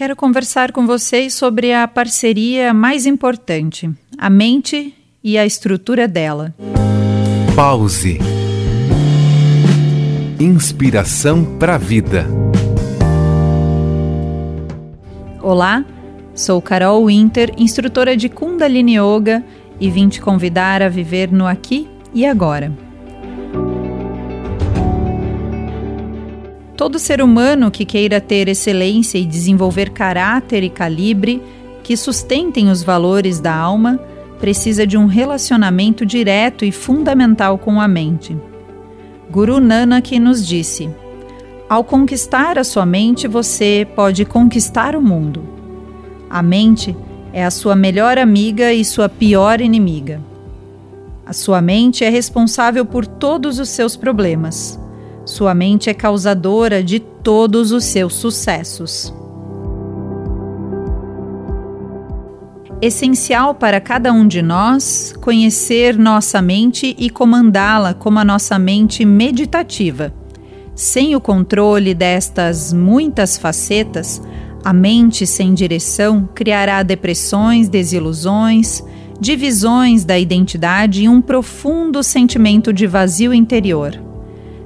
Quero conversar com vocês sobre a parceria mais importante, a mente e a estrutura dela. Pause. Inspiração para a vida. Olá, sou Carol Winter, instrutora de Kundalini Yoga e vim te convidar a viver no aqui e agora. Todo ser humano que queira ter excelência e desenvolver caráter e calibre que sustentem os valores da alma precisa de um relacionamento direto e fundamental com a mente. Guru Nanak nos disse: Ao conquistar a sua mente, você pode conquistar o mundo. A mente é a sua melhor amiga e sua pior inimiga. A sua mente é responsável por todos os seus problemas. Sua mente é causadora de todos os seus sucessos. Essencial para cada um de nós conhecer nossa mente e comandá-la como a nossa mente meditativa. Sem o controle destas muitas facetas, a mente sem direção criará depressões, desilusões, divisões da identidade e um profundo sentimento de vazio interior.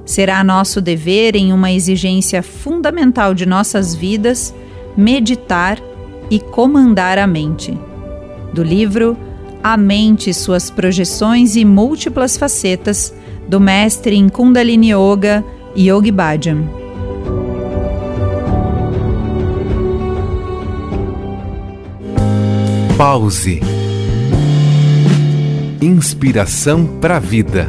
Será nosso dever, em uma exigência fundamental de nossas vidas, meditar e comandar a mente. Do livro A Mente, Suas Projeções e Múltiplas Facetas, do mestre em Kundalini Yoga, Yogi Bhajan. Pause. Inspiração para a vida.